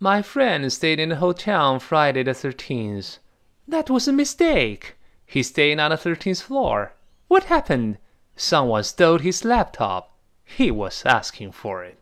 My friend stayed in the hotel on Friday the 13th. That was a mistake. He's staying on the 13th floor. What happened? Someone stole his laptop. He was asking for it.